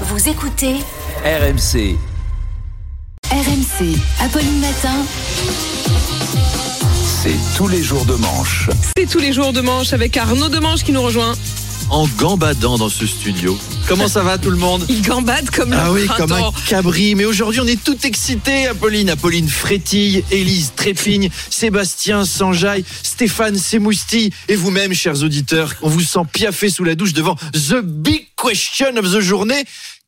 Vous écoutez RMC. RMC, Apolline Matin. C'est tous les jours de manche. C'est tous les jours de manche avec Arnaud Demanche qui nous rejoint. En gambadant dans ce studio. Comment ça va tout le monde Il gambade comme le Ah oui, comme un cabri. Mais aujourd'hui, on est tout excités, Apolline. Apolline frétille, Élise trépigne, Sébastien s'enjaille, Stéphane s'émoustille. Et vous-même, chers auditeurs, on vous sent piaffer sous la douche devant The Big Question of the Journée.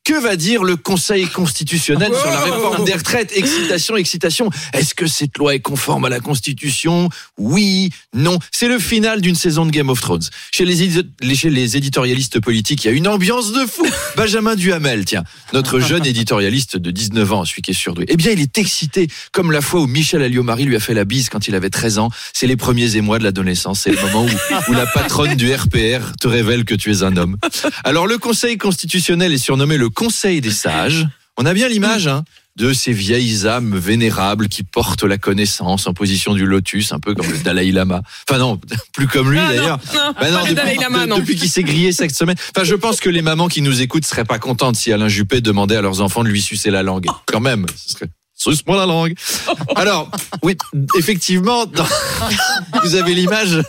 Que va dire le Conseil constitutionnel sur la réforme des retraites? Excitation, excitation. Est-ce que cette loi est conforme à la Constitution? Oui, non. C'est le final d'une saison de Game of Thrones. Chez les, chez les éditorialistes politiques, il y a une ambiance de fou. Benjamin Duhamel, tiens, notre jeune éditorialiste de 19 ans, celui qui est surdoué. Eh bien, il est excité, comme la fois où Michel Alliot-Marie lui a fait la bise quand il avait 13 ans. C'est les premiers émois de l'adolescence. C'est le moment où, où la patronne du RPR te révèle que tu es un homme. Alors, le Conseil constitutionnel est surnommé le Conseil des sages. On a bien l'image, hein de ces vieilles âmes vénérables qui portent la connaissance en position du lotus, un peu comme le Dalai Lama. Enfin non, plus comme lui Ah, d'ailleurs. non, Bah non, depuis, Lama, non. depuis qu'il s'est grillé cette semaine. Enfin, je pense que les mamans qui nous écoutent seraient pas contentes si Alain Juppé demandait à leurs enfants de lui sucer la langue. Quand même, ce serait suce-moi la langue. Alors, oui, effectivement, dans- vous avez l'image.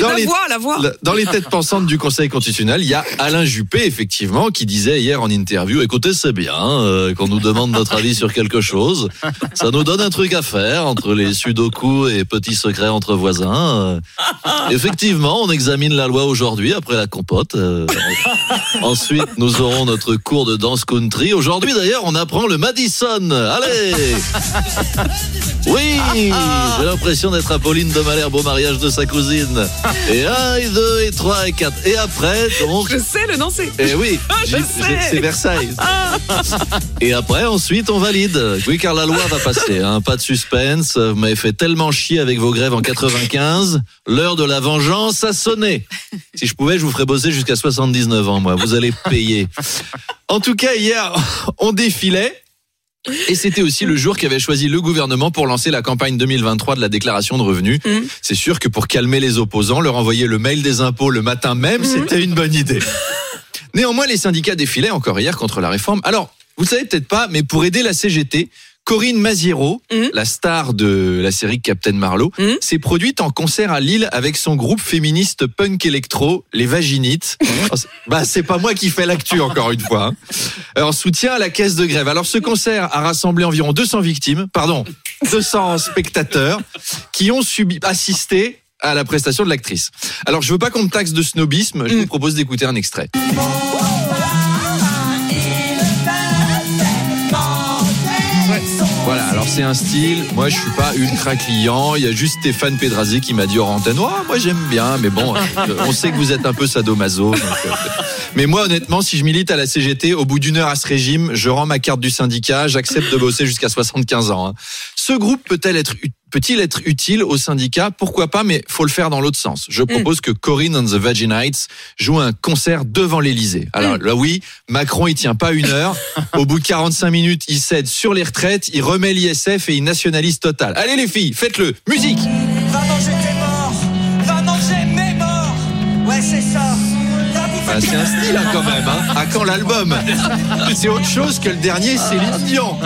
Dans La les, voix, la voix. dans les têtes pensantes du Conseil constitutionnel, il y a Alain Juppé, effectivement, qui disait hier en interview, écoutez, c'est bien euh, qu'on nous demande notre avis sur quelque chose. Ça nous donne un truc à faire entre les sudoku et petits secrets entre voisins. Euh, effectivement, on examine la loi aujourd'hui après la compote. Euh, ensuite, nous aurons notre cours de danse country. Aujourd'hui, d'ailleurs, on apprend le Madison. Allez Oui J'ai l'impression d'être Apolline de Malherbe au mariage de sa cousine. Et un, et deux, et trois, et quatre. Et après, donc... Je sais le danser. Eh oui, sais. c'est Versailles. Et après, ensuite, on valide. Oui, car la loi va passer. Hein. Pas de suspense. Vous m'avez fait tellement chier avec vos grèves en 95. L'heure de la vengeance a sonné. Si je pouvais, je vous ferais bosser jusqu'à 79 ans, moi. Vous allez payer. En tout cas, hier, on défilait. Et c'était aussi le jour qu'avait choisi le gouvernement pour lancer la campagne 2023 de la déclaration de revenus. Mhm. C'est sûr que pour calmer les opposants, leur envoyer le mail des impôts le matin même, c'était une bonne idée. Néanmoins, les syndicats défilaient encore hier contre la réforme. Alors, vous le savez peut-être pas, mais pour aider la CGT, Corinne Maziero, Mhm. la star de la série Captain Marlowe, Mhm. s'est produite en concert à Lille avec son groupe féministe punk électro, les Vaginites. Oh, c'est- bah, c'est pas moi qui fais l'actu encore une fois. hein. En soutien à la caisse de grève. Alors, ce concert a rassemblé environ 200 victimes, pardon, 200 spectateurs qui ont subi, assisté à la prestation de l'actrice. Alors, je veux pas qu'on me taxe de snobisme, je vous propose d'écouter un extrait. Alors c'est un style. Moi, je suis pas ultra client. Il y a juste Stéphane Pedrazzi qui m'a dit hors antenne. Oh, moi, j'aime bien, mais bon, euh, on sait que vous êtes un peu sadomaso. euh, mais moi, honnêtement, si je milite à la CGT, au bout d'une heure à ce régime, je rends ma carte du syndicat. J'accepte de bosser jusqu'à 75 ans. hein. Ce groupe peut-elle être ut- Peut-il être utile au syndicat? Pourquoi pas, mais faut le faire dans l'autre sens. Je propose que Corinne and the Vaginites joue un concert devant l'Elysée. Alors là, oui, Macron, il tient pas une heure. Au bout de 45 minutes, il cède sur les retraites, il remet l'ISF et il nationalise Total. Allez les filles, faites-le. Musique Va manger Va bouffer Ah, C'est un style hein, quand même. Hein. À quand l'album C'est autre chose que le dernier Céline Dion.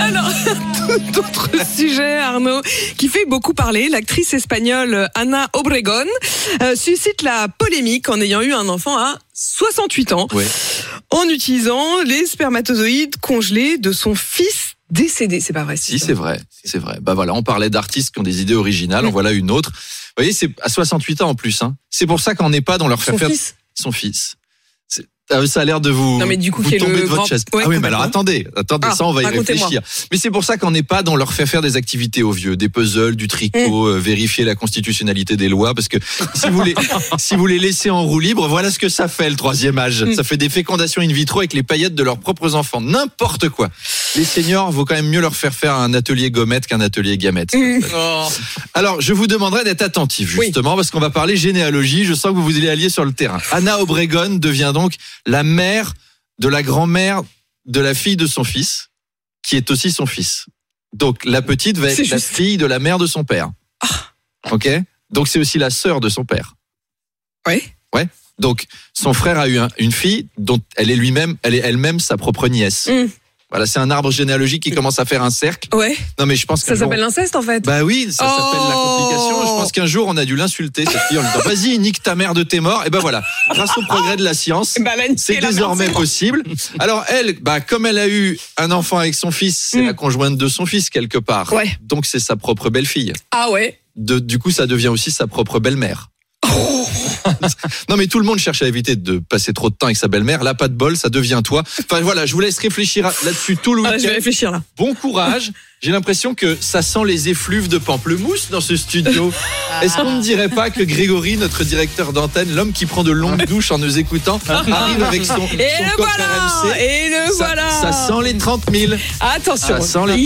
Alors, tout autre sujet, Arnaud, qui fait beaucoup parler. L'actrice espagnole Ana Obregón euh, suscite la polémique en ayant eu un enfant à 68 ans Ouais. en utilisant les spermatozoïdes congelés de son fils décédé. C'est pas vrai. Si, c'est vrai, c'est vrai. Bah voilà, on parlait d'artistes qui ont des idées originales, en voilà une autre. Vous voyez, c'est à 68 ans en plus. Hein. C'est pour ça qu'en EHPAD, on leur fait Son faire fils. son fils. Ah, ça a l'air de vous, Non, mais du coup, vous tomber de votre grand- chaise. Ouais, ah oui, mais alors attendez, attendez, Ah, ça on va y réfléchir. Mais c'est pour ça qu'en EHPAD, on leur fait faire des activités aux vieux, des puzzles, du tricot, Mm. euh, vérifier la constitutionnalité des lois, parce que si vous les, si vous les laissez en roue libre, voilà ce que ça fait le troisième âge. Mm. Ça fait des fécondations in vitro avec les paillettes de leurs propres enfants, n'importe quoi. Les seniors, vaut quand même mieux leur faire faire un atelier gommette qu'un atelier gamette. Mm. Alors, je vous demanderai d'être attentif, Oui. justement, parce qu'on va parler généalogie. Je sens que vous vous allez allier sur le terrain. Anna Obregon devient donc la mère de la grand-mère de la fille de son fils, qui est aussi son fils. Donc, la petite va être la juste. Ah. fille de la mère de son père. Ok? Donc, c'est aussi la sœur de son père. Ouais. Donc, son frère a eu un- une fille dont elle est lui-même, elle est elle-même sa propre nièce. Mm. Voilà, c'est un arbre généalogique qui commence à faire un cercle. Ouais, Non, mais je pense ça qu'un jour- s'appelle l'inceste en fait. Bah oui, ça Oh s'appelle la complication. Je pense qu'un jour, on a dû l'insulter, cette fille, en lui disant Vas-y, nique ta mère de tes morts. Et ben voilà, grâce au progrès de la science. Bah, C'est désormais possible. Alors elle, bah comme elle a eu un enfant avec son fils, c'est Mm. la conjointe de son fils quelque part. Ouais. Donc c'est sa propre belle-fille. Ah ouais. De- du coup, ça devient aussi sa propre belle-mère. Non mais tout le monde cherche à éviter de passer trop de temps avec sa belle-mère. Là, pas de bol, ça devient toi. Enfin voilà, je vous laisse réfléchir là-dessus tout le Ah, je vais week-end. réfléchir là. Bon courage. J'ai l'impression que ça sent les effluves de pamplemousse dans ce studio. Est-ce qu'on ne dirait pas que Grégory, notre directeur d'antenne, l'homme qui prend de longues douches en nous écoutant, arrive avec son, Et son le voilà RMC Et le ça, voilà ça sent les 30 000. Attention Ça sent les